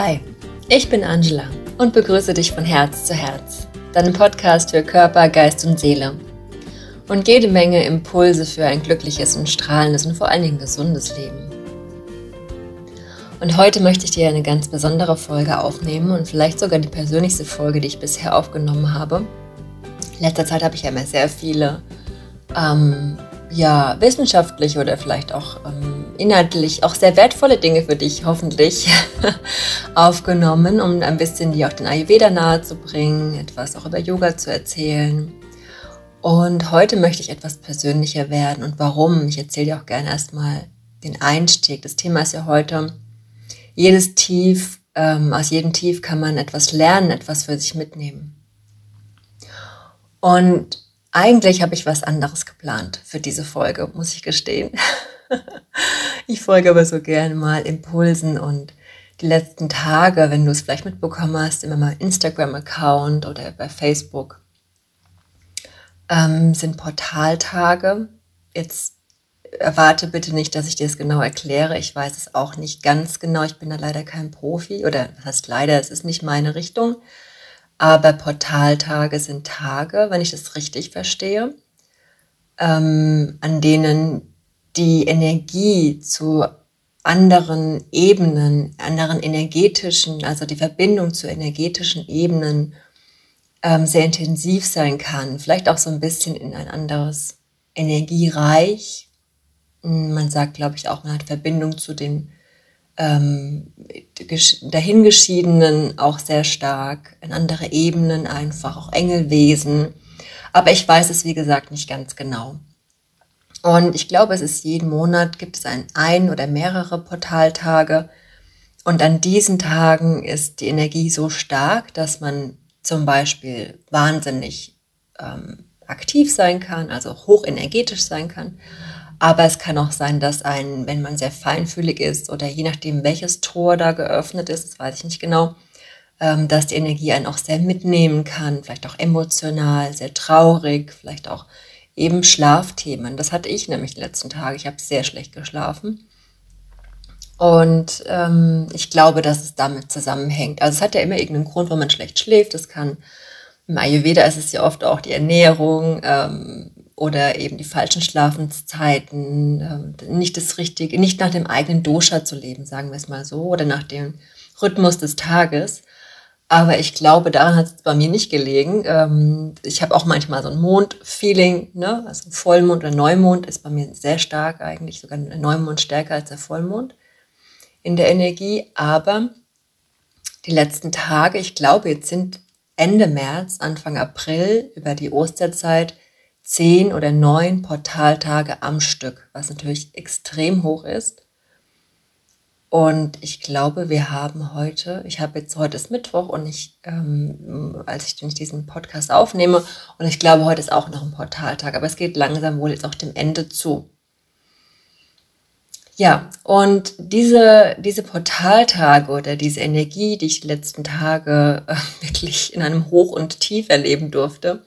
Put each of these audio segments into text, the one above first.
Hi, ich bin Angela und begrüße dich von Herz zu Herz, deinem Podcast für Körper, Geist und Seele. Und jede Menge Impulse für ein glückliches und strahlendes und vor allen Dingen gesundes Leben. Und heute möchte ich dir eine ganz besondere Folge aufnehmen und vielleicht sogar die persönlichste Folge, die ich bisher aufgenommen habe. In letzter Zeit habe ich ja immer sehr viele ähm, ja, wissenschaftliche oder vielleicht auch ähm, inhaltlich auch sehr wertvolle Dinge für dich hoffentlich aufgenommen, um ein bisschen die auch den Ayurveda nahe zu bringen, etwas auch über Yoga zu erzählen. Und heute möchte ich etwas persönlicher werden und warum. Ich erzähle dir auch gerne erstmal den Einstieg. Das Thema ist ja heute, jedes Tief, ähm, aus jedem Tief kann man etwas lernen, etwas für sich mitnehmen. Und eigentlich habe ich was anderes geplant für diese Folge, muss ich gestehen. ich folge aber so gerne mal Impulsen und die letzten Tage, wenn du es vielleicht mitbekommen hast, immer mal Instagram-Account oder bei Facebook, ähm, sind Portaltage. Jetzt erwarte bitte nicht, dass ich dir das genau erkläre. Ich weiß es auch nicht ganz genau. Ich bin da leider kein Profi oder das heißt leider, es ist nicht meine Richtung. Aber Portaltage sind Tage, wenn ich das richtig verstehe, ähm, an denen die Energie zu anderen Ebenen, anderen energetischen, also die Verbindung zu energetischen Ebenen ähm, sehr intensiv sein kann. Vielleicht auch so ein bisschen in ein anderes Energiereich. Man sagt, glaube ich, auch, man hat Verbindung zu den ähm, dahingeschiedenen auch sehr stark, in andere Ebenen einfach, auch Engelwesen. Aber ich weiß es, wie gesagt, nicht ganz genau. Und ich glaube, es ist jeden Monat, gibt es ein, ein oder mehrere Portaltage. Und an diesen Tagen ist die Energie so stark, dass man zum Beispiel wahnsinnig ähm, aktiv sein kann, also hochenergetisch sein kann. Aber es kann auch sein, dass ein, wenn man sehr feinfühlig ist oder je nachdem, welches Tor da geöffnet ist, das weiß ich nicht genau, ähm, dass die Energie einen auch sehr mitnehmen kann, vielleicht auch emotional, sehr traurig, vielleicht auch eben Schlafthemen. Das hatte ich nämlich die letzten Tage. Ich habe sehr schlecht geschlafen. Und ähm, ich glaube, dass es damit zusammenhängt. Also es hat ja immer irgendeinen Grund, warum man schlecht schläft. Das kann im Ayurveda ist es ja oft auch die Ernährung, ähm, oder eben die falschen Schlafenszeiten, äh, nicht das Richtige, nicht nach dem eigenen Dosha zu leben, sagen wir es mal so, oder nach dem Rhythmus des Tages. Aber ich glaube, daran hat es bei mir nicht gelegen. Ähm, ich habe auch manchmal so ein Mond-Feeling, ne? also Vollmond oder Neumond ist bei mir sehr stark eigentlich, sogar der Neumond stärker als der Vollmond in der Energie. Aber die letzten Tage, ich glaube, jetzt sind Ende März, Anfang April, über die Osterzeit, zehn oder neun Portaltage am Stück, was natürlich extrem hoch ist. Und ich glaube, wir haben heute, ich habe jetzt heute ist Mittwoch und ich, ähm, als ich diesen Podcast aufnehme, und ich glaube, heute ist auch noch ein Portaltag, aber es geht langsam wohl jetzt auch dem Ende zu. Ja, und diese, diese Portaltage oder diese Energie, die ich die letzten Tage äh, wirklich in einem Hoch und Tief erleben durfte,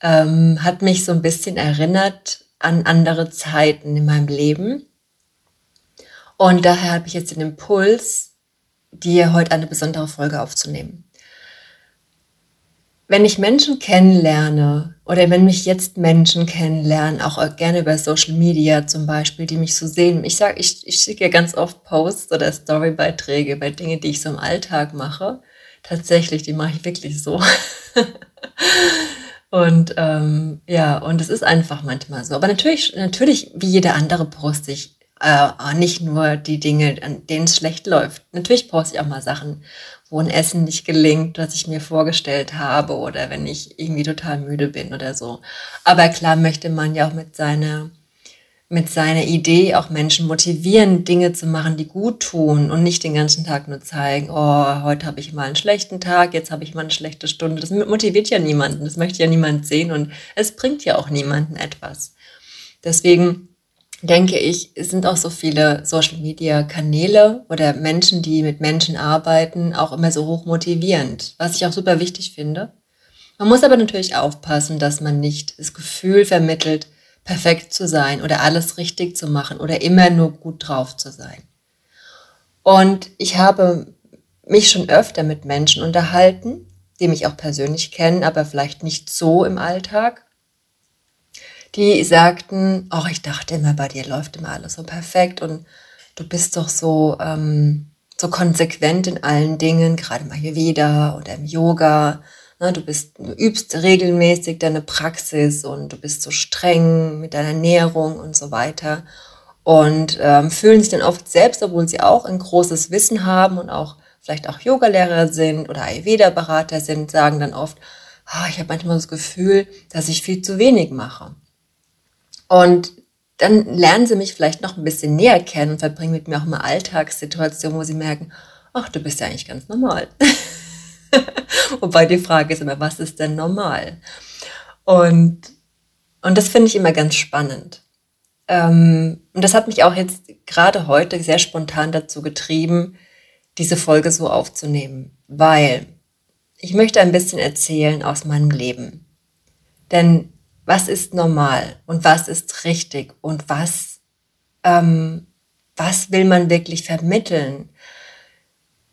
ähm, hat mich so ein bisschen erinnert an andere Zeiten in meinem Leben. Und daher habe ich jetzt den Impuls, dir heute eine besondere Folge aufzunehmen. Wenn ich Menschen kennenlerne oder wenn mich jetzt Menschen kennenlernen, auch gerne über Social Media zum Beispiel, die mich so sehen, ich sage, ich, ich schicke ganz oft Posts oder Storybeiträge bei Dingen, die ich so im Alltag mache. Tatsächlich, die mache ich wirklich so. Und ähm, ja, und es ist einfach manchmal so. Aber natürlich, natürlich, wie jeder andere poste ich äh, nicht nur die Dinge, an denen es schlecht läuft. Natürlich poste ich auch mal Sachen, wo ein Essen nicht gelingt, was ich mir vorgestellt habe oder wenn ich irgendwie total müde bin oder so. Aber klar möchte man ja auch mit seiner mit seiner Idee auch Menschen motivieren, Dinge zu machen, die gut tun und nicht den ganzen Tag nur zeigen, oh, heute habe ich mal einen schlechten Tag, jetzt habe ich mal eine schlechte Stunde. Das motiviert ja niemanden, das möchte ja niemand sehen und es bringt ja auch niemanden etwas. Deswegen denke ich, es sind auch so viele Social Media Kanäle oder Menschen, die mit Menschen arbeiten, auch immer so hoch motivierend, was ich auch super wichtig finde. Man muss aber natürlich aufpassen, dass man nicht das Gefühl vermittelt, perfekt zu sein oder alles richtig zu machen oder immer nur gut drauf zu sein. Und ich habe mich schon öfter mit Menschen unterhalten, die mich auch persönlich kennen, aber vielleicht nicht so im Alltag. Die sagten, oh, ich dachte immer, bei dir läuft immer alles so perfekt und du bist doch so, ähm, so konsequent in allen Dingen, gerade mal hier wieder oder im Yoga. Ne, du bist, du übst regelmäßig deine Praxis und du bist so streng mit deiner Ernährung und so weiter. Und ähm, fühlen sich dann oft selbst, obwohl sie auch ein großes Wissen haben und auch vielleicht auch Yogalehrer sind oder Ayurveda-Berater sind, sagen dann oft, oh, ich habe manchmal das Gefühl, dass ich viel zu wenig mache. Und dann lernen sie mich vielleicht noch ein bisschen näher kennen und verbringen mit mir auch mal Alltagssituationen, wo sie merken, ach, du bist ja eigentlich ganz normal. Wobei die Frage ist immer, was ist denn normal? Und, und das finde ich immer ganz spannend. Ähm, und das hat mich auch jetzt gerade heute sehr spontan dazu getrieben, diese Folge so aufzunehmen, weil ich möchte ein bisschen erzählen aus meinem Leben. Denn was ist normal und was ist richtig und was, ähm, was will man wirklich vermitteln?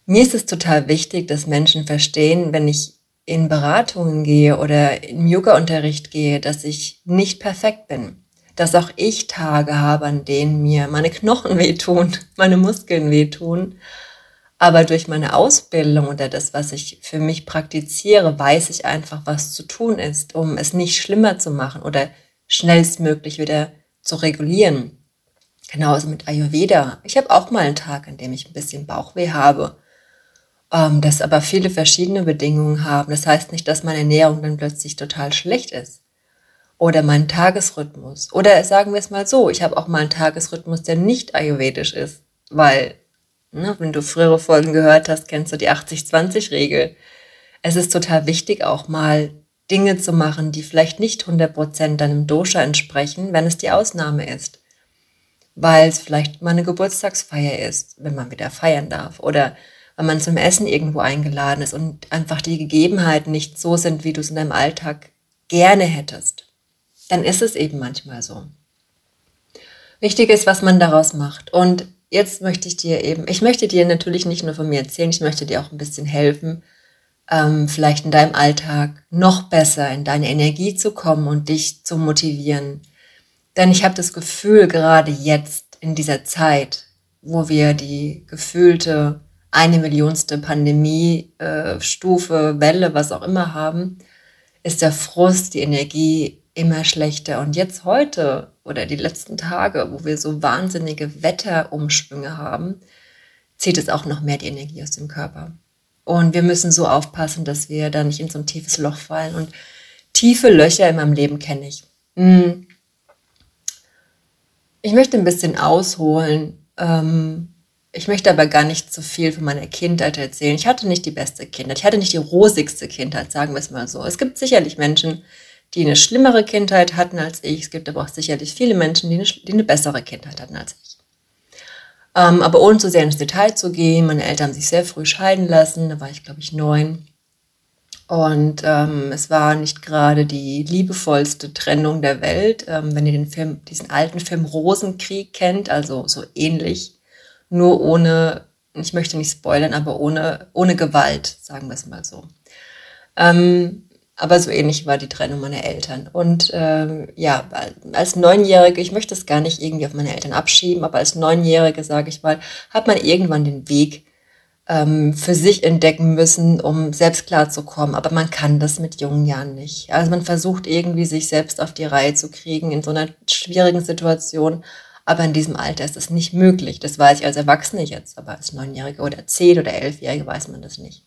Mir ist es total wichtig, dass Menschen verstehen, wenn ich in Beratungen gehe oder im Yoga-Unterricht gehe, dass ich nicht perfekt bin. Dass auch ich Tage habe, an denen mir meine Knochen wehtun, meine Muskeln wehtun aber durch meine Ausbildung oder das, was ich für mich praktiziere, weiß ich einfach, was zu tun ist, um es nicht schlimmer zu machen oder schnellstmöglich wieder zu regulieren. Genauso mit Ayurveda. Ich habe auch mal einen Tag, an dem ich ein bisschen Bauchweh habe, ähm, das aber viele verschiedene Bedingungen haben. Das heißt nicht, dass meine Ernährung dann plötzlich total schlecht ist. Oder mein Tagesrhythmus. Oder sagen wir es mal so, ich habe auch mal einen Tagesrhythmus, der nicht ayurvedisch ist, weil Ne, wenn du frühere Folgen gehört hast, kennst du die 80-20-Regel. Es ist total wichtig, auch mal Dinge zu machen, die vielleicht nicht 100% deinem Dosha entsprechen, wenn es die Ausnahme ist. Weil es vielleicht mal eine Geburtstagsfeier ist, wenn man wieder feiern darf. Oder wenn man zum Essen irgendwo eingeladen ist und einfach die Gegebenheiten nicht so sind, wie du es in deinem Alltag gerne hättest. Dann ist es eben manchmal so. Wichtig ist, was man daraus macht. Und jetzt möchte ich dir eben, ich möchte dir natürlich nicht nur von mir erzählen, ich möchte dir auch ein bisschen helfen, ähm, vielleicht in deinem Alltag noch besser in deine Energie zu kommen und dich zu motivieren. Denn ich habe das Gefühl, gerade jetzt in dieser Zeit, wo wir die gefühlte eine Millionste Pandemie-Stufe, äh, Welle, was auch immer haben, ist der Frust, die Energie immer schlechter. Und jetzt heute oder die letzten Tage, wo wir so wahnsinnige Wetterumschwünge haben, zieht es auch noch mehr die Energie aus dem Körper. Und wir müssen so aufpassen, dass wir da nicht in so ein tiefes Loch fallen. Und tiefe Löcher in meinem Leben kenne ich. Hm. Ich möchte ein bisschen ausholen. Ähm, ich möchte aber gar nicht zu viel von meiner Kindheit erzählen. Ich hatte nicht die beste Kindheit. Ich hatte nicht die rosigste Kindheit, sagen wir es mal so. Es gibt sicherlich Menschen, die eine schlimmere Kindheit hatten als ich. Es gibt aber auch sicherlich viele Menschen, die eine, die eine bessere Kindheit hatten als ich. Ähm, aber ohne zu sehr ins Detail zu gehen, meine Eltern haben sich sehr früh scheiden lassen, da war ich glaube ich neun. Und ähm, es war nicht gerade die liebevollste Trennung der Welt. Ähm, wenn ihr den Film, diesen alten Film Rosenkrieg kennt, also so ähnlich, nur ohne, ich möchte nicht spoilern, aber ohne, ohne Gewalt, sagen wir es mal so. Ähm, aber so ähnlich war die Trennung meiner Eltern. Und ähm, ja, als Neunjährige, ich möchte es gar nicht irgendwie auf meine Eltern abschieben, aber als Neunjährige, sage ich mal, hat man irgendwann den Weg ähm, für sich entdecken müssen, um selbst klarzukommen. Aber man kann das mit jungen Jahren nicht. Also man versucht irgendwie, sich selbst auf die Reihe zu kriegen in so einer schwierigen Situation. Aber in diesem Alter ist das nicht möglich. Das weiß ich als Erwachsene jetzt, aber als Neunjährige oder Zehn- oder Elfjährige weiß man das nicht.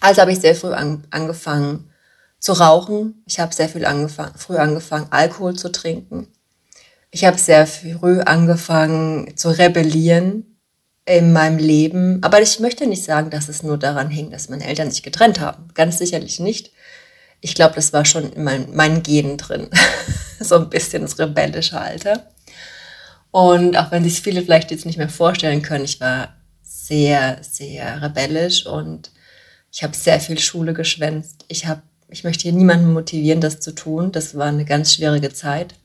Also habe ich sehr früh an, angefangen, zu rauchen. Ich habe sehr viel angefangen, früh angefangen, Alkohol zu trinken. Ich habe sehr früh angefangen zu rebellieren in meinem Leben. Aber ich möchte nicht sagen, dass es nur daran hing, dass meine Eltern sich getrennt haben. Ganz sicherlich nicht. Ich glaube, das war schon in mein, meinen Genen drin. so ein bisschen das rebellische Alter. Und auch wenn sich viele vielleicht jetzt nicht mehr vorstellen können, ich war sehr, sehr rebellisch und ich habe sehr viel Schule geschwänzt. Ich habe ich möchte hier niemanden motivieren, das zu tun. Das war eine ganz schwierige Zeit.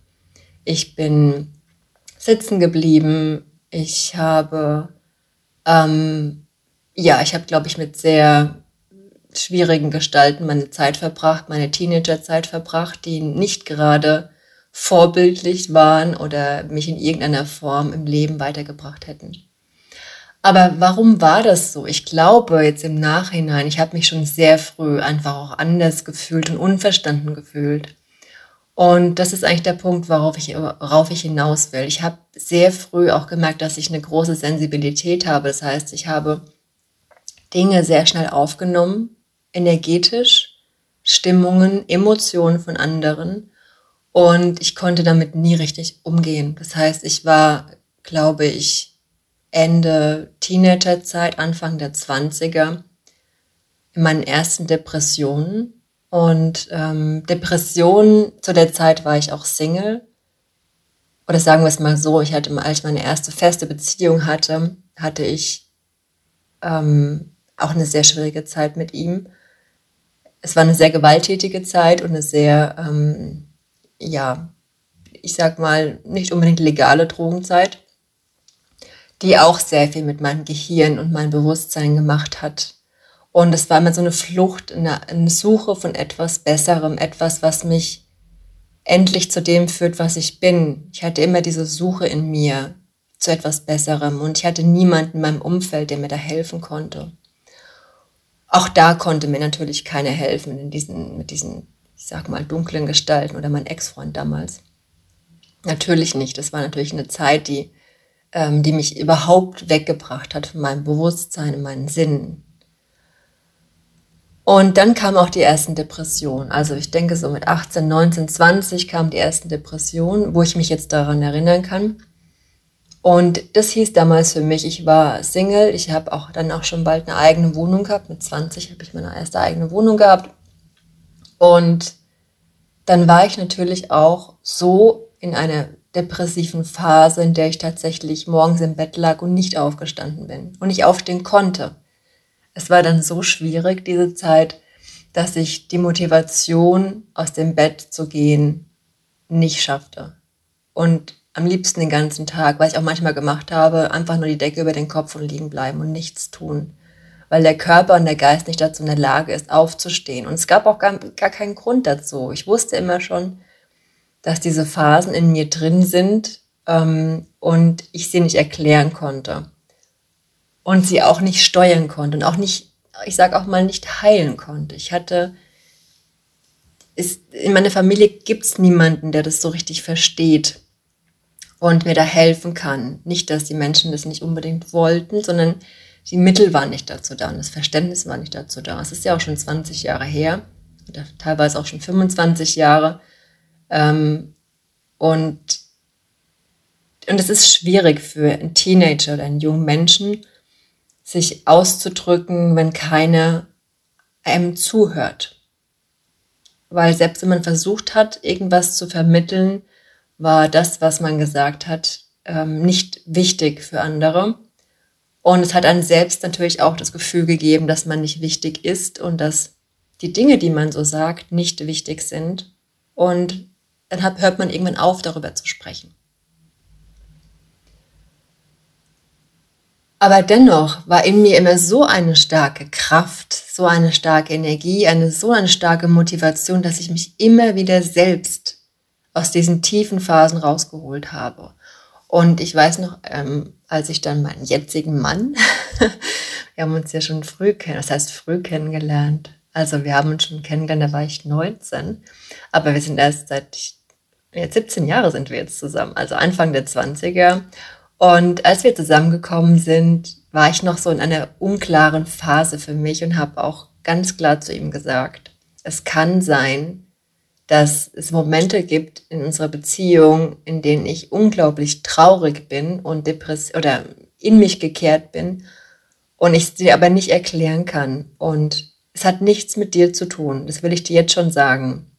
Ich bin sitzen geblieben. Ich habe ähm, ja, ich habe, glaube ich, mit sehr schwierigen Gestalten meine Zeit verbracht, meine Teenagerzeit verbracht, die nicht gerade vorbildlich waren oder mich in irgendeiner Form im Leben weitergebracht hätten. Aber warum war das so? Ich glaube jetzt im Nachhinein, ich habe mich schon sehr früh einfach auch anders gefühlt und unverstanden gefühlt. Und das ist eigentlich der Punkt, worauf ich, worauf ich hinaus will. Ich habe sehr früh auch gemerkt, dass ich eine große Sensibilität habe. Das heißt, ich habe Dinge sehr schnell aufgenommen, energetisch, Stimmungen, Emotionen von anderen. Und ich konnte damit nie richtig umgehen. Das heißt, ich war, glaube ich, Ende Teenagerzeit, Anfang der 20er in meinen ersten Depressionen. Und ähm, Depressionen, zu der Zeit war ich auch Single. Oder sagen wir es mal so, ich hatte, als ich meine erste feste Beziehung hatte, hatte ich ähm, auch eine sehr schwierige Zeit mit ihm. Es war eine sehr gewalttätige Zeit und eine sehr, ähm, ja, ich sag mal, nicht unbedingt legale Drogenzeit die auch sehr viel mit meinem Gehirn und meinem Bewusstsein gemacht hat. Und es war immer so eine Flucht, eine, eine Suche von etwas Besserem, etwas, was mich endlich zu dem führt, was ich bin. Ich hatte immer diese Suche in mir zu etwas Besserem und ich hatte niemanden in meinem Umfeld, der mir da helfen konnte. Auch da konnte mir natürlich keiner helfen in diesen, mit diesen, ich sag mal, dunklen Gestalten oder mein Ex-Freund damals. Natürlich nicht. Das war natürlich eine Zeit, die ähm, die mich überhaupt weggebracht hat von meinem Bewusstsein, meinen Sinnen. Und dann kam auch die ersten Depressionen. Also ich denke so mit 18, 19, 20 kamen die ersten Depressionen, wo ich mich jetzt daran erinnern kann. Und das hieß damals für mich, ich war Single, ich habe auch dann auch schon bald eine eigene Wohnung gehabt. Mit 20 habe ich meine erste eigene Wohnung gehabt. Und dann war ich natürlich auch so in einer depressiven Phase, in der ich tatsächlich morgens im Bett lag und nicht aufgestanden bin und nicht aufstehen konnte. Es war dann so schwierig, diese Zeit, dass ich die Motivation, aus dem Bett zu gehen, nicht schaffte. Und am liebsten den ganzen Tag, was ich auch manchmal gemacht habe, einfach nur die Decke über den Kopf und liegen bleiben und nichts tun. Weil der Körper und der Geist nicht dazu in der Lage ist, aufzustehen. Und es gab auch gar, gar keinen Grund dazu. Ich wusste immer schon, dass diese Phasen in mir drin sind ähm, und ich sie nicht erklären konnte und sie auch nicht steuern konnte und auch nicht, ich sage auch mal, nicht heilen konnte. Ich hatte, ist, in meiner Familie gibt es niemanden, der das so richtig versteht und mir da helfen kann. Nicht, dass die Menschen das nicht unbedingt wollten, sondern die Mittel waren nicht dazu da und das Verständnis war nicht dazu da. Es ist ja auch schon 20 Jahre her, oder teilweise auch schon 25 Jahre. Ähm, und, und es ist schwierig für einen Teenager oder einen jungen Menschen, sich auszudrücken, wenn keiner einem zuhört. Weil selbst wenn man versucht hat, irgendwas zu vermitteln, war das, was man gesagt hat, ähm, nicht wichtig für andere. Und es hat einem selbst natürlich auch das Gefühl gegeben, dass man nicht wichtig ist und dass die Dinge, die man so sagt, nicht wichtig sind. Und dann hört man irgendwann auf, darüber zu sprechen. Aber dennoch war in mir immer so eine starke Kraft, so eine starke Energie, eine so eine starke Motivation, dass ich mich immer wieder selbst aus diesen tiefen Phasen rausgeholt habe. Und ich weiß noch, ähm, als ich dann meinen jetzigen Mann, wir haben uns ja schon früh kennen, das heißt früh kennengelernt. Also wir haben uns schon kennengelernt, da war ich 19, aber wir sind erst seit jetzt 17 Jahre sind wir jetzt zusammen, also Anfang der 20er. Und als wir zusammengekommen sind, war ich noch so in einer unklaren Phase für mich und habe auch ganz klar zu ihm gesagt, es kann sein, dass es Momente gibt in unserer Beziehung, in denen ich unglaublich traurig bin und depressiv oder in mich gekehrt bin und ich sie aber nicht erklären kann. Und es hat nichts mit dir zu tun. Das will ich dir jetzt schon sagen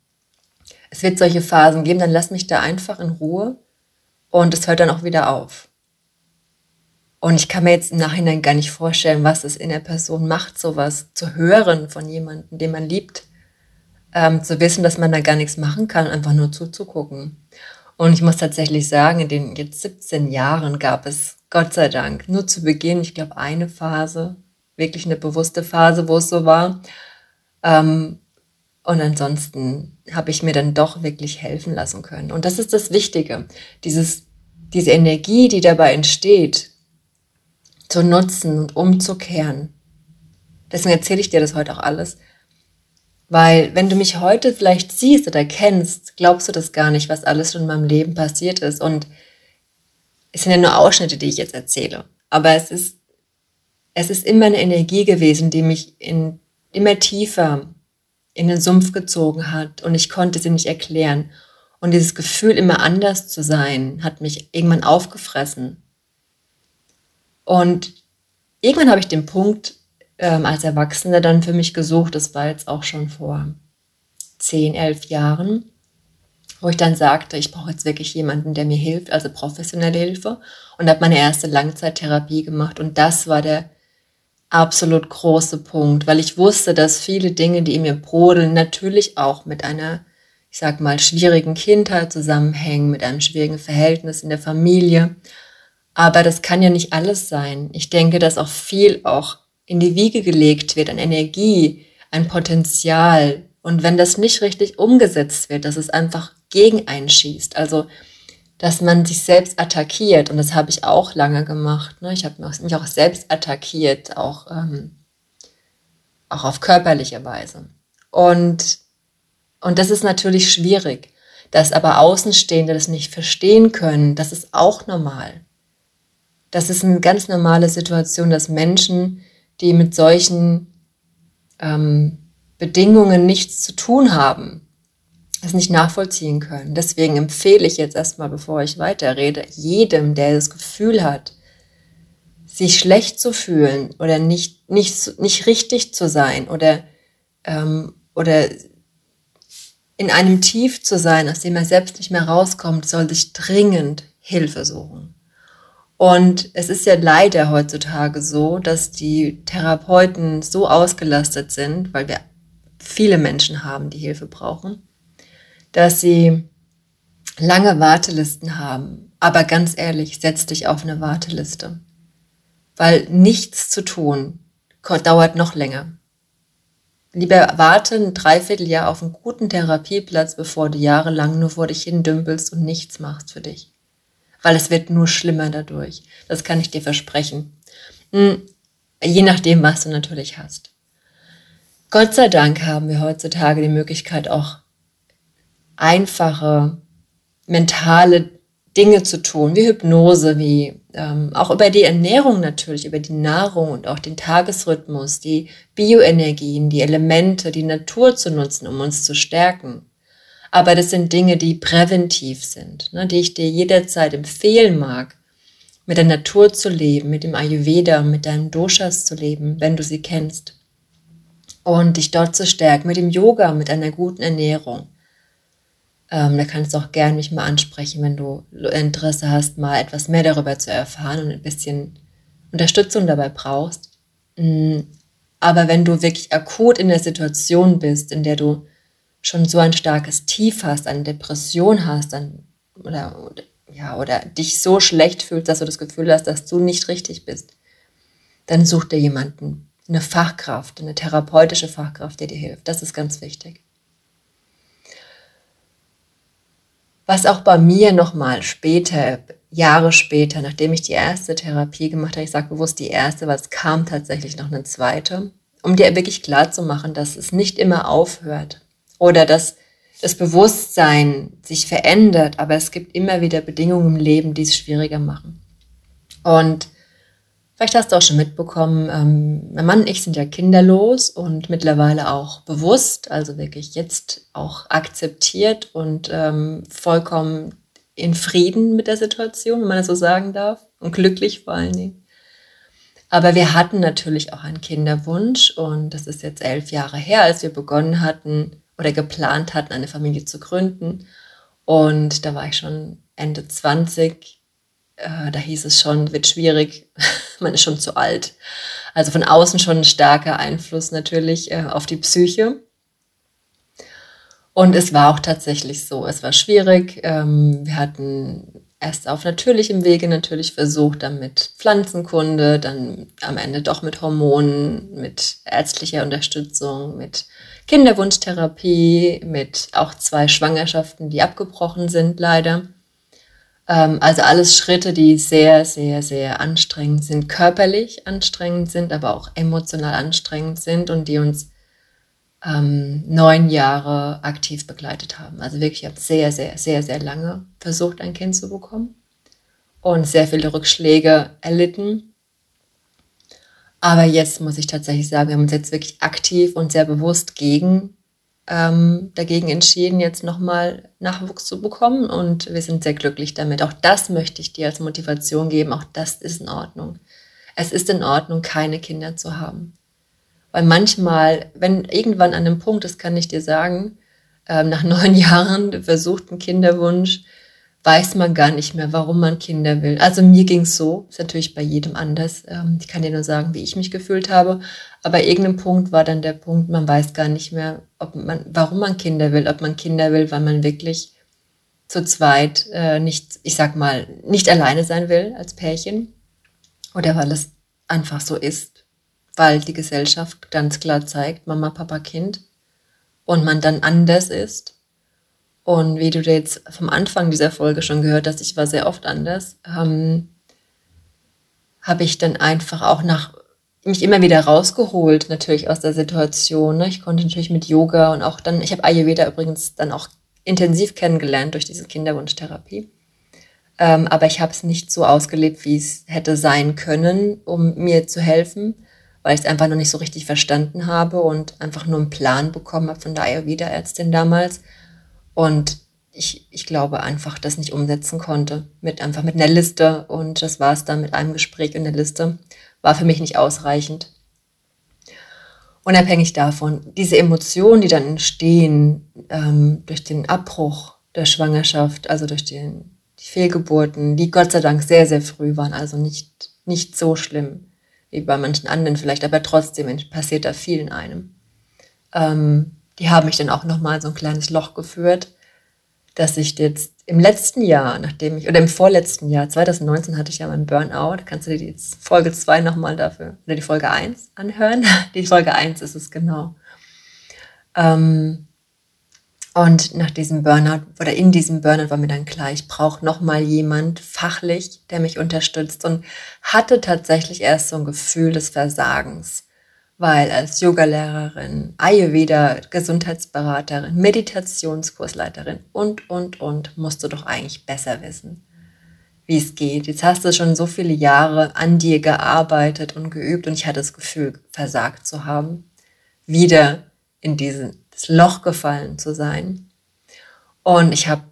es wird solche Phasen geben, dann lass mich da einfach in Ruhe und es hört dann auch wieder auf. Und ich kann mir jetzt im Nachhinein gar nicht vorstellen, was es in der Person macht, sowas zu hören von jemandem, den man liebt, ähm, zu wissen, dass man da gar nichts machen kann, einfach nur zuzugucken. Und ich muss tatsächlich sagen, in den jetzt 17 Jahren gab es Gott sei Dank nur zu Beginn, ich glaube, eine Phase, wirklich eine bewusste Phase, wo es so war. Ähm, und ansonsten habe ich mir dann doch wirklich helfen lassen können. Und das ist das Wichtige. Dieses, diese Energie, die dabei entsteht, zu nutzen und umzukehren. Deswegen erzähle ich dir das heute auch alles. Weil wenn du mich heute vielleicht siehst oder kennst, glaubst du das gar nicht, was alles schon in meinem Leben passiert ist. Und es sind ja nur Ausschnitte, die ich jetzt erzähle. Aber es ist, es ist immer eine Energie gewesen, die mich in, immer tiefer in den Sumpf gezogen hat und ich konnte sie nicht erklären. Und dieses Gefühl, immer anders zu sein, hat mich irgendwann aufgefressen. Und irgendwann habe ich den Punkt ähm, als Erwachsene dann für mich gesucht. Das war jetzt auch schon vor zehn, elf Jahren, wo ich dann sagte, ich brauche jetzt wirklich jemanden, der mir hilft, also professionelle Hilfe. Und habe meine erste Langzeittherapie gemacht. Und das war der absolut große Punkt, weil ich wusste, dass viele Dinge, die in mir brodeln, natürlich auch mit einer, ich sag mal, schwierigen Kindheit zusammenhängen, mit einem schwierigen Verhältnis in der Familie. Aber das kann ja nicht alles sein. Ich denke, dass auch viel auch in die Wiege gelegt wird an Energie, ein Potenzial. Und wenn das nicht richtig umgesetzt wird, dass es einfach gegen einschießt. Also, dass man sich selbst attackiert. Und das habe ich auch lange gemacht. Ne? Ich habe mich auch selbst attackiert, auch, ähm, auch auf körperliche Weise. Und, und das ist natürlich schwierig. Dass aber Außenstehende das nicht verstehen können, das ist auch normal. Das ist eine ganz normale Situation, dass Menschen die mit solchen ähm, Bedingungen nichts zu tun haben, es nicht nachvollziehen können. Deswegen empfehle ich jetzt erstmal, bevor ich weiterrede, jedem, der das Gefühl hat, sich schlecht zu fühlen oder nicht, nicht, nicht richtig zu sein oder, ähm, oder in einem Tief zu sein, aus dem er selbst nicht mehr rauskommt, soll sich dringend Hilfe suchen. Und es ist ja leider heutzutage so, dass die Therapeuten so ausgelastet sind, weil wir viele Menschen haben, die Hilfe brauchen, dass sie lange Wartelisten haben. Aber ganz ehrlich, setz dich auf eine Warteliste. Weil nichts zu tun dauert noch länger. Lieber warte ein Dreivierteljahr auf einen guten Therapieplatz, bevor du jahrelang nur vor dich hin dümpelst und nichts machst für dich weil es wird nur schlimmer dadurch. Das kann ich dir versprechen. Hm, je nachdem, was du natürlich hast. Gott sei Dank haben wir heutzutage die Möglichkeit, auch einfache mentale Dinge zu tun, wie Hypnose, wie ähm, auch über die Ernährung natürlich, über die Nahrung und auch den Tagesrhythmus, die Bioenergien, die Elemente, die Natur zu nutzen, um uns zu stärken. Aber das sind Dinge, die präventiv sind, ne, die ich dir jederzeit empfehlen mag, mit der Natur zu leben, mit dem Ayurveda, mit deinen Doshas zu leben, wenn du sie kennst. Und dich dort zu stärken, mit dem Yoga, mit einer guten Ernährung. Ähm, da kannst du auch gerne mich mal ansprechen, wenn du Interesse hast, mal etwas mehr darüber zu erfahren und ein bisschen Unterstützung dabei brauchst. Mm, aber wenn du wirklich akut in der Situation bist, in der du schon so ein starkes Tief hast, eine Depression hast, dann, oder, oder, ja, oder dich so schlecht fühlst, dass du das Gefühl hast, dass du nicht richtig bist, dann such dir jemanden, eine Fachkraft, eine therapeutische Fachkraft, die dir hilft. Das ist ganz wichtig. Was auch bei mir nochmal später, Jahre später, nachdem ich die erste Therapie gemacht habe, ich sage bewusst die erste, weil es kam tatsächlich noch eine zweite, um dir wirklich klar zu machen, dass es nicht immer aufhört oder dass das Bewusstsein sich verändert, aber es gibt immer wieder Bedingungen im Leben, die es schwieriger machen. Und vielleicht hast du auch schon mitbekommen, ähm, mein Mann und ich sind ja kinderlos und mittlerweile auch bewusst, also wirklich jetzt auch akzeptiert und ähm, vollkommen in Frieden mit der Situation, wenn man das so sagen darf, und glücklich vor allen Dingen. Aber wir hatten natürlich auch einen Kinderwunsch und das ist jetzt elf Jahre her, als wir begonnen hatten, oder geplant hatten, eine Familie zu gründen. Und da war ich schon Ende 20. Äh, da hieß es schon, wird schwierig, man ist schon zu alt. Also von außen schon ein starker Einfluss natürlich äh, auf die Psyche. Und es war auch tatsächlich so. Es war schwierig. Ähm, wir hatten erst auf natürlichem Wege natürlich versucht, dann mit Pflanzenkunde, dann am Ende doch mit Hormonen, mit ärztlicher Unterstützung, mit Kinderwunschtherapie, mit auch zwei Schwangerschaften, die abgebrochen sind, leider. Ähm, also alles Schritte, die sehr, sehr, sehr anstrengend sind, körperlich anstrengend sind, aber auch emotional anstrengend sind und die uns ähm, neun Jahre aktiv begleitet haben. Also wirklich, ich habe sehr, sehr, sehr, sehr lange versucht, ein Kind zu bekommen und sehr viele Rückschläge erlitten. Aber jetzt muss ich tatsächlich sagen, wir haben uns jetzt wirklich aktiv und sehr bewusst gegen, ähm, dagegen entschieden, jetzt nochmal Nachwuchs zu bekommen und wir sind sehr glücklich damit. Auch das möchte ich dir als Motivation geben. Auch das ist in Ordnung. Es ist in Ordnung, keine Kinder zu haben. Weil manchmal, wenn irgendwann an einem Punkt, das kann ich dir sagen, ähm, nach neun Jahren versuchten Kinderwunsch, weiß man gar nicht mehr, warum man Kinder will. Also mir ging es so, ist natürlich bei jedem anders. Ähm, ich kann dir nur sagen, wie ich mich gefühlt habe. Aber irgendeinem Punkt war dann der Punkt, man weiß gar nicht mehr, ob man, warum man Kinder will, ob man Kinder will, weil man wirklich zu zweit äh, nicht, ich sag mal, nicht alleine sein will als Pärchen oder weil es einfach so ist weil die Gesellschaft ganz klar zeigt, Mama, Papa, Kind und man dann anders ist. Und wie du jetzt vom Anfang dieser Folge schon gehört hast, ich war sehr oft anders, ähm, habe ich dann einfach auch nach mich immer wieder rausgeholt, natürlich aus der Situation. Ne? Ich konnte natürlich mit Yoga und auch dann, ich habe Ayurveda übrigens dann auch intensiv kennengelernt durch diese Kinderwunschtherapie. Ähm, aber ich habe es nicht so ausgelebt, wie es hätte sein können, um mir zu helfen weil ich es einfach noch nicht so richtig verstanden habe und einfach nur einen Plan bekommen habe von der Ayurveda-Ärztin damals. Und ich, ich glaube einfach das nicht umsetzen konnte. Mit einfach mit einer Liste und das war es dann mit einem Gespräch in der Liste. War für mich nicht ausreichend. Unabhängig davon, diese Emotionen, die dann entstehen ähm, durch den Abbruch der Schwangerschaft, also durch den, die Fehlgeburten, die Gott sei Dank sehr, sehr früh waren, also nicht, nicht so schlimm wie bei manchen anderen vielleicht, aber trotzdem passiert da viel in einem. Ähm, die haben mich dann auch nochmal so ein kleines Loch geführt, dass ich jetzt im letzten Jahr, nachdem ich, oder im vorletzten Jahr, 2019 hatte ich ja meinen Burnout, kannst du dir die Folge 2 nochmal dafür, oder die Folge 1 anhören? Die Folge 1 ist es genau. Ähm, und nach diesem Burnout oder in diesem Burnout war mir dann klar, ich brauche nochmal jemand fachlich, der mich unterstützt und hatte tatsächlich erst so ein Gefühl des Versagens, weil als Yogalehrerin, Ayurveda, Gesundheitsberaterin, Meditationskursleiterin und, und, und musst du doch eigentlich besser wissen, wie es geht. Jetzt hast du schon so viele Jahre an dir gearbeitet und geübt und ich hatte das Gefühl, versagt zu haben, wieder in diesen das Loch gefallen zu sein. Und ich habe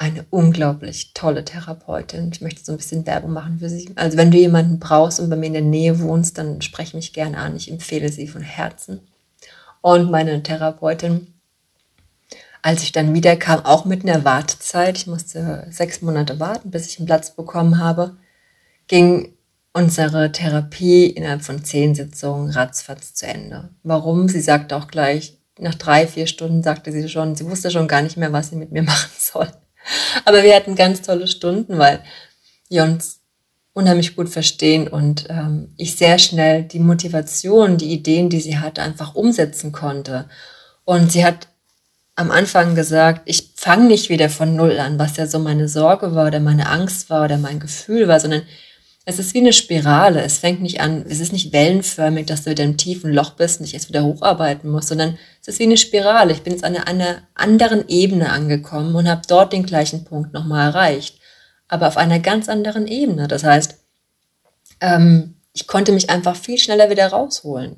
eine unglaublich tolle Therapeutin. Ich möchte so ein bisschen Werbung machen für sie. Also wenn du jemanden brauchst und bei mir in der Nähe wohnst, dann sprech mich gerne an. Ich empfehle sie von Herzen. Und meine Therapeutin, als ich dann wiederkam, auch mit einer Wartezeit, ich musste sechs Monate warten, bis ich einen Platz bekommen habe, ging unsere Therapie innerhalb von zehn Sitzungen ratzfatz zu Ende. Warum? Sie sagte auch gleich, nach drei, vier Stunden sagte sie schon, sie wusste schon gar nicht mehr, was sie mit mir machen soll. Aber wir hatten ganz tolle Stunden, weil wir uns unheimlich gut verstehen und ähm, ich sehr schnell die Motivation, die Ideen, die sie hatte, einfach umsetzen konnte. Und sie hat am Anfang gesagt, ich fange nicht wieder von Null an, was ja so meine Sorge war oder meine Angst war oder mein Gefühl war, sondern es ist wie eine Spirale. Es fängt nicht an, es ist nicht wellenförmig, dass du wieder im tiefen Loch bist und dich jetzt wieder hocharbeiten musst, sondern es ist wie eine Spirale. Ich bin jetzt an einer anderen Ebene angekommen und habe dort den gleichen Punkt nochmal erreicht. Aber auf einer ganz anderen Ebene. Das heißt, ähm, ich konnte mich einfach viel schneller wieder rausholen.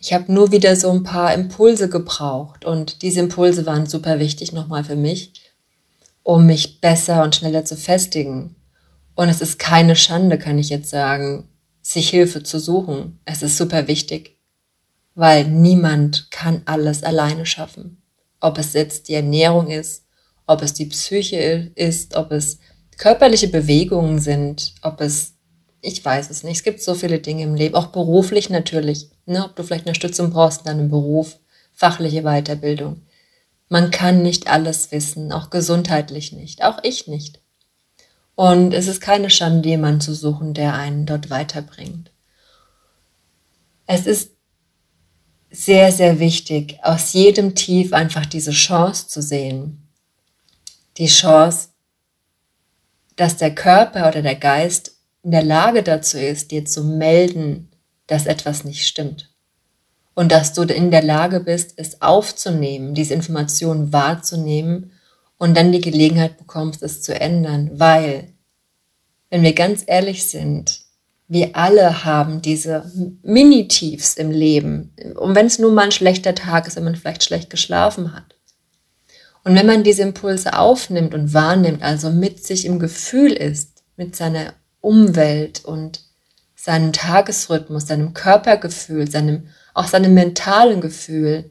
Ich habe nur wieder so ein paar Impulse gebraucht und diese Impulse waren super wichtig nochmal für mich, um mich besser und schneller zu festigen und es ist keine Schande, kann ich jetzt sagen, sich Hilfe zu suchen. Es ist super wichtig, weil niemand kann alles alleine schaffen. Ob es jetzt die Ernährung ist, ob es die Psyche ist, ob es körperliche Bewegungen sind, ob es, ich weiß es nicht, es gibt so viele Dinge im Leben, auch beruflich natürlich, ne? ob du vielleicht Unterstützung brauchst in deinem Beruf, fachliche Weiterbildung. Man kann nicht alles wissen, auch gesundheitlich nicht, auch ich nicht. Und es ist keine Schande, jemanden zu suchen, der einen dort weiterbringt. Es ist sehr, sehr wichtig, aus jedem Tief einfach diese Chance zu sehen. Die Chance, dass der Körper oder der Geist in der Lage dazu ist, dir zu melden, dass etwas nicht stimmt. Und dass du in der Lage bist, es aufzunehmen, diese Information wahrzunehmen und dann die Gelegenheit bekommst, es zu ändern. Weil, wenn wir ganz ehrlich sind, wir alle haben diese Mini-Tiefs im Leben. Und wenn es nur mal ein schlechter Tag ist, wenn man vielleicht schlecht geschlafen hat. Und wenn man diese Impulse aufnimmt und wahrnimmt, also mit sich im Gefühl ist, mit seiner Umwelt und seinem Tagesrhythmus, seinem Körpergefühl, seinem, auch seinem mentalen Gefühl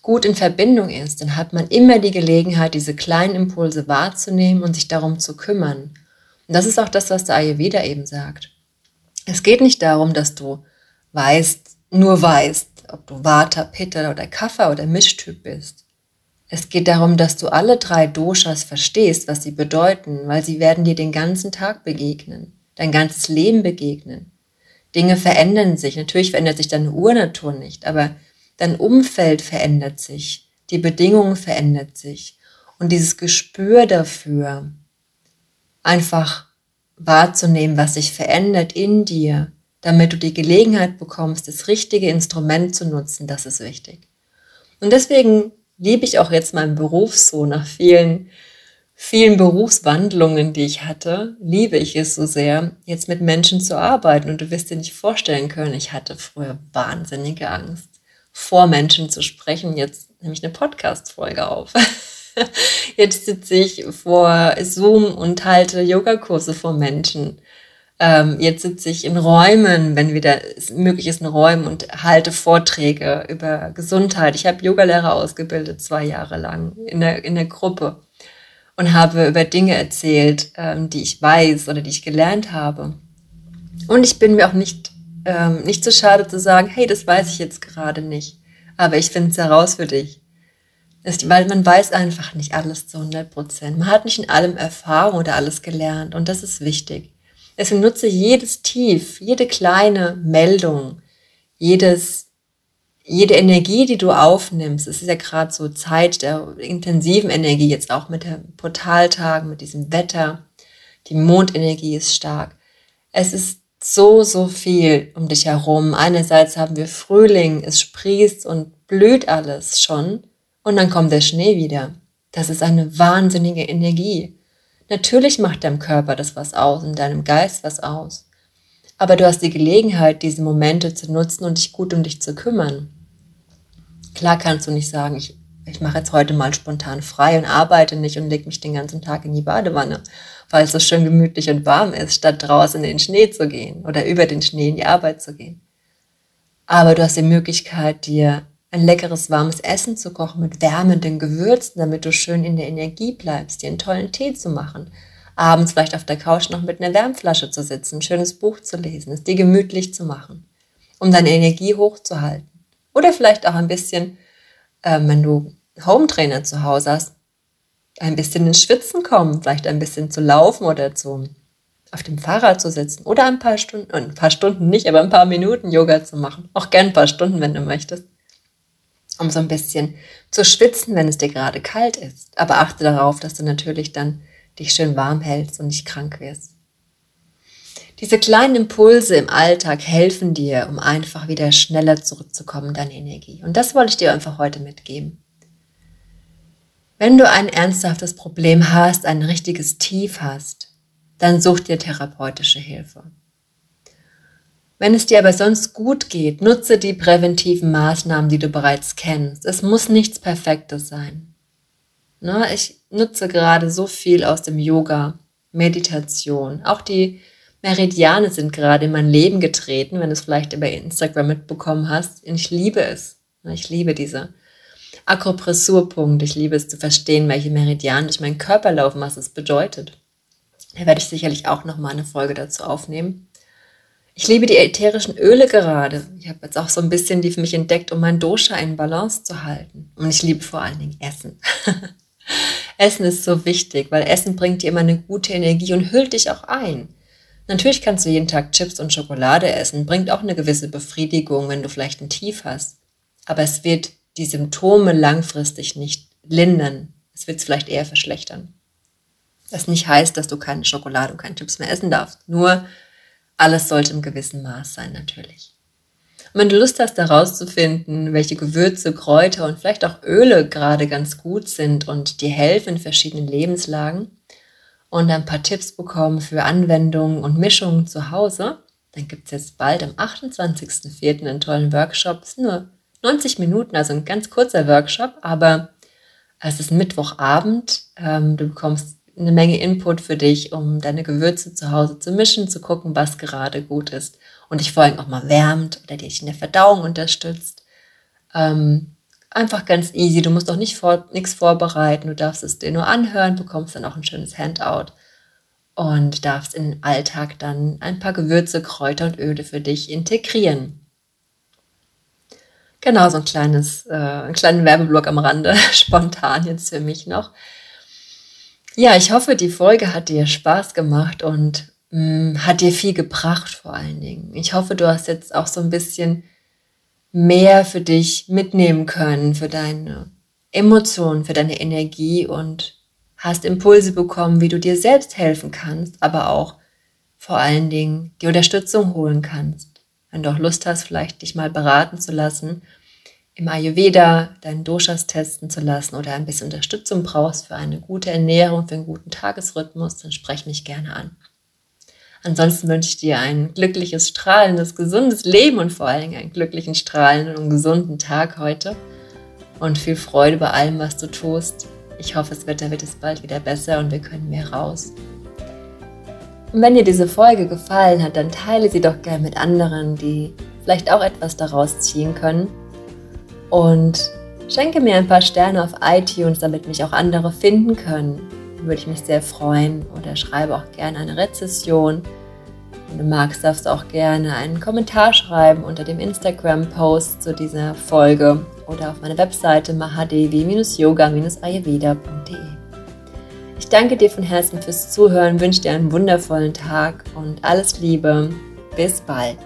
gut in Verbindung ist, dann hat man immer die Gelegenheit, diese kleinen Impulse wahrzunehmen und sich darum zu kümmern. Und das ist auch das, was der Ayurveda eben sagt. Es geht nicht darum, dass du weißt, nur weißt, ob du Vata, Pitta oder Kapha oder Mischtyp bist. Es geht darum, dass du alle drei Doshas verstehst, was sie bedeuten, weil sie werden dir den ganzen Tag begegnen, dein ganzes Leben begegnen. Dinge verändern sich. Natürlich verändert sich deine Urnatur nicht, aber dein Umfeld verändert sich, die Bedingungen verändert sich. Und dieses Gespür dafür, einfach wahrzunehmen, was sich verändert in dir, damit du die Gelegenheit bekommst, das richtige Instrument zu nutzen, das ist wichtig. Und deswegen liebe ich auch jetzt meinen Beruf so nach vielen, vielen Berufswandlungen, die ich hatte, liebe ich es so sehr, jetzt mit Menschen zu arbeiten. Und du wirst dir nicht vorstellen können, ich hatte früher wahnsinnige Angst, vor Menschen zu sprechen. Jetzt nehme ich eine Podcast-Folge auf. Jetzt sitze ich vor Zoom und halte Yogakurse vor Menschen. Ähm, jetzt sitze ich in Räumen, wenn wieder möglich ist, in Räumen und halte Vorträge über Gesundheit. Ich habe Yogalehrer ausgebildet, zwei Jahre lang in der, in der Gruppe und habe über Dinge erzählt, ähm, die ich weiß oder die ich gelernt habe. Und ich bin mir auch nicht, ähm, nicht so schade zu sagen, hey, das weiß ich jetzt gerade nicht, aber ich finde es heraus für dich ist, weil man weiß einfach nicht alles zu 100 Prozent. Man hat nicht in allem Erfahrung oder alles gelernt und das ist wichtig. Deswegen nutze jedes Tief, jede kleine Meldung, jedes, jede Energie, die du aufnimmst. Es ist ja gerade so Zeit der intensiven Energie, jetzt auch mit den Portaltagen, mit diesem Wetter. Die Mondenergie ist stark. Es ist so, so viel um dich herum. Einerseits haben wir Frühling, es sprießt und blüht alles schon. Und dann kommt der Schnee wieder. Das ist eine wahnsinnige Energie. Natürlich macht deinem Körper das was aus und deinem Geist was aus. Aber du hast die Gelegenheit, diese Momente zu nutzen und dich gut um dich zu kümmern. Klar kannst du nicht sagen, ich, ich mache jetzt heute mal spontan frei und arbeite nicht und leg mich den ganzen Tag in die Badewanne, weil es so schön gemütlich und warm ist, statt draußen in den Schnee zu gehen oder über den Schnee in die Arbeit zu gehen. Aber du hast die Möglichkeit, dir ein leckeres warmes Essen zu kochen mit wärmenden Gewürzen, damit du schön in der Energie bleibst, dir einen tollen Tee zu machen, abends vielleicht auf der Couch noch mit einer Wärmflasche zu sitzen, ein schönes Buch zu lesen, es dir gemütlich zu machen, um deine Energie hochzuhalten. Oder vielleicht auch ein bisschen, äh, wenn du Hometrainer zu Hause hast, ein bisschen ins Schwitzen kommen, vielleicht ein bisschen zu laufen oder zu, auf dem Fahrrad zu sitzen oder ein paar Stunden, ein paar Stunden nicht, aber ein paar Minuten Yoga zu machen. Auch gern ein paar Stunden, wenn du möchtest um so ein bisschen zu schwitzen, wenn es dir gerade kalt ist. Aber achte darauf, dass du natürlich dann dich schön warm hältst und nicht krank wirst. Diese kleinen Impulse im Alltag helfen dir, um einfach wieder schneller zurückzukommen in deine Energie. Und das wollte ich dir einfach heute mitgeben. Wenn du ein ernsthaftes Problem hast, ein richtiges Tief hast, dann such dir therapeutische Hilfe. Wenn es dir aber sonst gut geht, nutze die präventiven Maßnahmen, die du bereits kennst. Es muss nichts Perfektes sein. Ne, ich nutze gerade so viel aus dem Yoga, Meditation. Auch die Meridiane sind gerade in mein Leben getreten, wenn du es vielleicht über Instagram mitbekommen hast. Ich liebe es. Ne, ich liebe diese Akupressurpunkte. Ich liebe es zu verstehen, welche Meridiane durch meinen Körper laufen, was es bedeutet. Da werde ich sicherlich auch noch mal eine Folge dazu aufnehmen. Ich liebe die ätherischen Öle gerade. Ich habe jetzt auch so ein bisschen die für mich entdeckt, um mein Dosha in Balance zu halten. Und ich liebe vor allen Dingen Essen. Essen ist so wichtig, weil Essen bringt dir immer eine gute Energie und hüllt dich auch ein. Natürlich kannst du jeden Tag Chips und Schokolade essen, bringt auch eine gewisse Befriedigung, wenn du vielleicht ein Tief hast. Aber es wird die Symptome langfristig nicht lindern. Es wird es vielleicht eher verschlechtern. Das nicht heißt, dass du keine Schokolade und keine Chips mehr essen darfst. Nur alles sollte im gewissen Maß sein, natürlich. Und wenn du Lust hast, herauszufinden, welche Gewürze, Kräuter und vielleicht auch Öle gerade ganz gut sind und dir helfen in verschiedenen Lebenslagen und ein paar Tipps bekommen für Anwendungen und Mischungen zu Hause, dann gibt es jetzt bald am 28.04. einen tollen Workshop. Es ist nur 90 Minuten, also ein ganz kurzer Workshop, aber es ist Mittwochabend. Ähm, du bekommst eine Menge Input für dich, um deine Gewürze zu Hause zu mischen, zu gucken, was gerade gut ist und dich vor allem auch mal wärmt oder dich in der Verdauung unterstützt. Ähm, einfach ganz easy. Du musst auch nicht vor, nichts vorbereiten. Du darfst es dir nur anhören, bekommst dann auch ein schönes Handout und darfst in den Alltag dann ein paar Gewürze, Kräuter und Öle für dich integrieren. Genau, so ein kleines, äh, einen kleinen Werbeblock am Rande, spontan jetzt für mich noch. Ja, ich hoffe, die Folge hat dir Spaß gemacht und mh, mm, hat dir viel gebracht vor allen Dingen. Ich hoffe, du hast jetzt auch so ein bisschen mehr für dich mitnehmen können, für deine Emotionen, für deine Energie und hast Impulse bekommen, wie du dir selbst helfen kannst, aber auch vor allen Dingen die Unterstützung holen kannst. Wenn du auch Lust hast, vielleicht dich mal beraten zu lassen im Ayurveda deinen Doshas testen zu lassen oder ein bisschen Unterstützung brauchst für eine gute Ernährung, für einen guten Tagesrhythmus, dann sprech mich gerne an. Ansonsten wünsche ich dir ein glückliches, strahlendes, gesundes Leben und vor allen Dingen einen glücklichen, strahlenden und gesunden Tag heute und viel Freude bei allem, was du tust. Ich hoffe, das Wetter wird es bald wieder besser und wir können mehr raus. Und wenn dir diese Folge gefallen hat, dann teile sie doch gerne mit anderen, die vielleicht auch etwas daraus ziehen können und schenke mir ein paar Sterne auf iTunes, damit mich auch andere finden können. Würde ich mich sehr freuen. Oder schreibe auch gerne eine Rezession. Wenn du magst, darfst du auch gerne einen Kommentar schreiben unter dem Instagram-Post zu dieser Folge oder auf meiner Webseite mahadevi-yoga-ayurveda.de. Ich danke dir von Herzen fürs Zuhören, wünsche dir einen wundervollen Tag und alles Liebe. Bis bald.